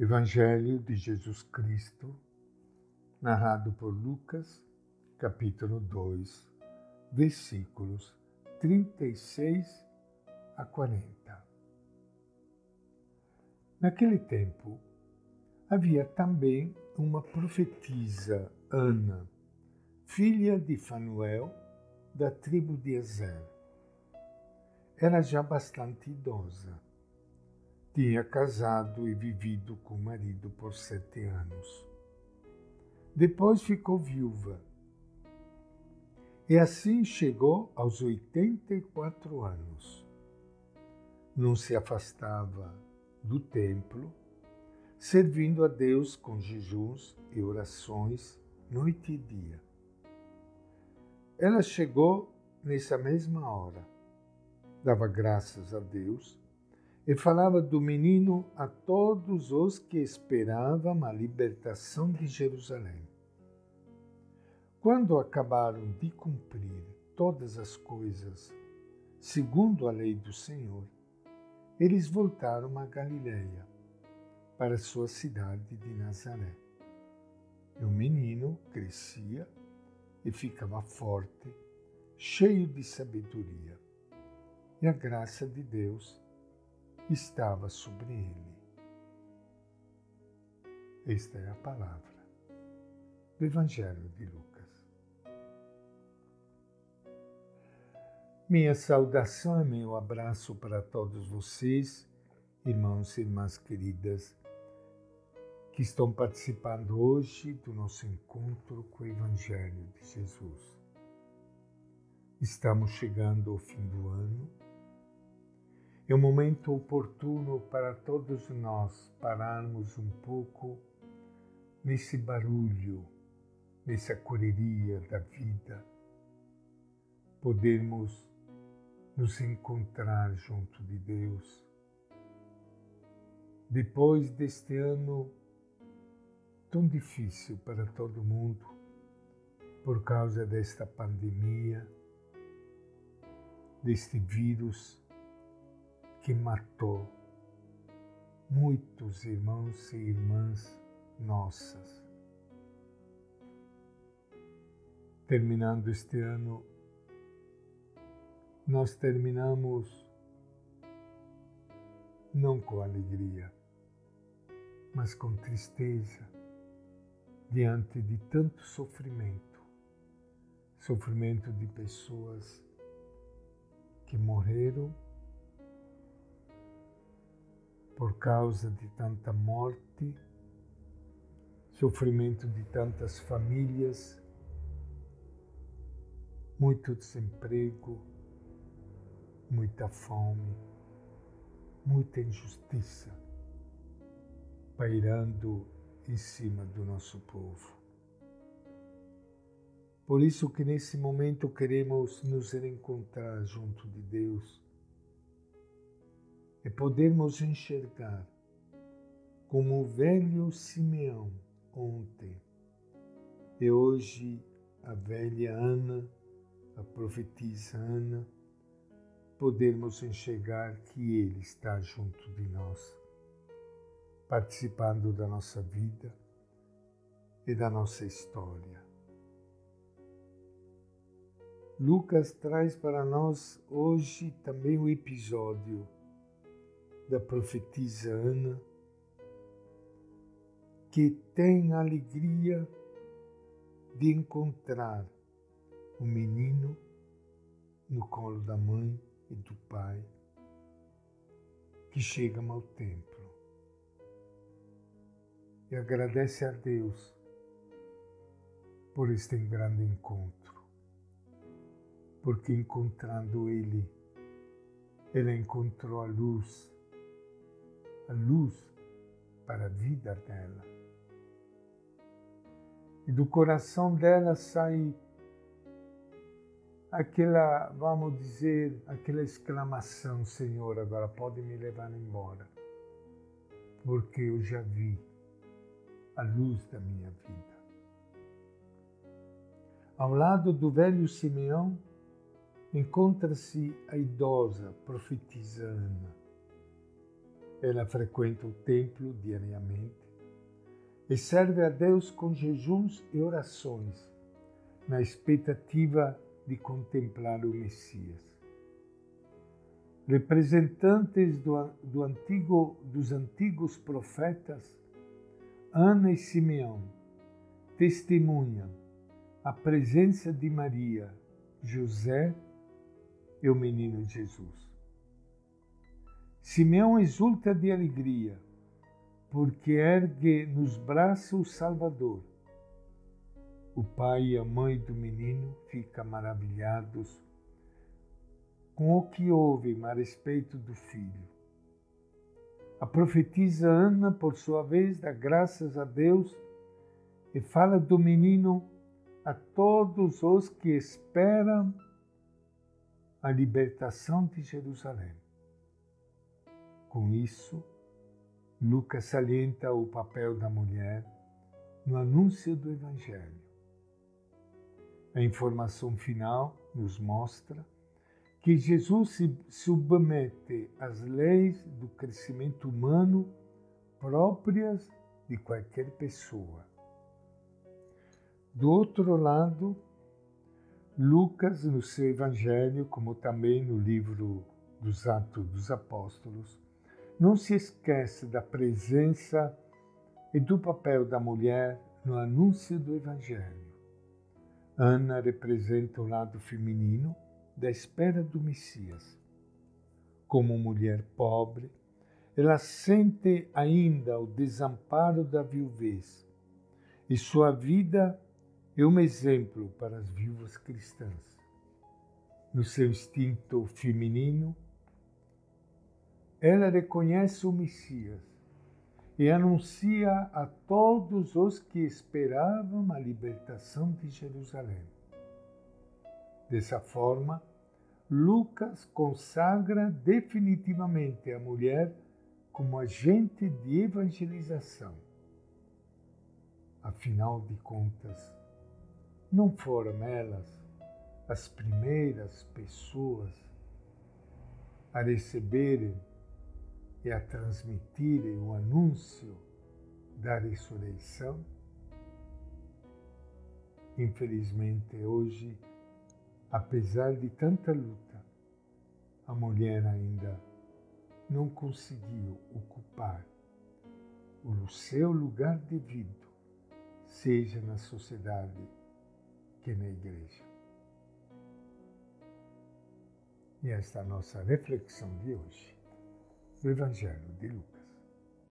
Evangelho de Jesus Cristo, narrado por Lucas, capítulo 2, versículos 36 a 40. Naquele tempo, havia também uma profetisa, Ana, filha de Fanuel, da tribo de Ezer. Era já bastante idosa tinha casado e vivido com o marido por sete anos. Depois ficou viúva. E assim chegou aos 84 anos. Não se afastava do templo, servindo a Deus com jejuns e orações noite e dia. Ela chegou nessa mesma hora, dava graças a Deus e falava do menino a todos os que esperavam a libertação de Jerusalém. Quando acabaram de cumprir todas as coisas, segundo a lei do Senhor, eles voltaram a Galiléia, para sua cidade de Nazaré. E o menino crescia e ficava forte, cheio de sabedoria. E a graça de Deus estava sobre ele. Esta é a palavra do Evangelho de Lucas. Minha saudação e meu abraço para todos vocês, irmãos e irmãs queridas, que estão participando hoje do nosso encontro com o Evangelho de Jesus. Estamos chegando ao fim do ano é um momento oportuno para todos nós pararmos um pouco nesse barulho, nessa correria da vida, podermos nos encontrar junto de Deus. Depois deste ano tão difícil para todo mundo, por causa desta pandemia, deste vírus que matou muitos irmãos e irmãs nossas. Terminando este ano, nós terminamos não com alegria, mas com tristeza diante de tanto sofrimento sofrimento de pessoas que morreram por causa de tanta morte, sofrimento de tantas famílias, muito desemprego, muita fome, muita injustiça pairando em cima do nosso povo. Por isso que nesse momento queremos nos reencontrar junto de Deus é podermos enxergar como o velho Simeão ontem e hoje a velha Ana, a profetisa Ana, podermos enxergar que Ele está junto de nós, participando da nossa vida e da nossa história. Lucas traz para nós hoje também o episódio da profetisa Ana, que tem a alegria de encontrar o menino no colo da mãe e do pai, que chegam ao templo. E agradece a Deus por este grande encontro, porque encontrando Ele, ela encontrou a luz a luz para a vida dela. E do coração dela sai aquela, vamos dizer, aquela exclamação: Senhor, agora pode me levar embora, porque eu já vi a luz da minha vida. Ao lado do velho Simeão encontra-se a idosa profetisa Ana Ela frequenta o templo diariamente e serve a Deus com jejuns e orações, na expectativa de contemplar o Messias. Representantes do, do antigo, dos antigos profetas, Ana e Simeão testemunham a presença de Maria, José e o menino Jesus. Simeão exulta de alegria porque ergue nos braços o Salvador. O pai e a mãe do menino ficam maravilhados com o que ouvem a respeito do filho. A profetisa Ana, por sua vez, dá graças a Deus e fala do menino a todos os que esperam a libertação de Jerusalém. Com isso, Lucas salienta o papel da mulher no anúncio do Evangelho. A informação final nos mostra que Jesus se submete às leis do crescimento humano próprias de qualquer pessoa. Do outro lado, Lucas, no seu Evangelho, como também no livro dos Atos dos Apóstolos, não se esquece da presença e do papel da mulher no anúncio do Evangelho. Ana representa o lado feminino da espera do Messias. Como mulher pobre, ela sente ainda o desamparo da viuvez e sua vida é um exemplo para as viúvas cristãs. No seu instinto feminino, ela reconhece o Messias e anuncia a todos os que esperavam a libertação de Jerusalém. Dessa forma, Lucas consagra definitivamente a mulher como agente de evangelização. Afinal de contas, não foram elas as primeiras pessoas a receberem e a transmitirem o anúncio da ressurreição. Infelizmente, hoje, apesar de tanta luta, a mulher ainda não conseguiu ocupar o seu lugar devido, seja na sociedade que na igreja. E esta é a nossa reflexão de hoje do Evangelho de Lucas.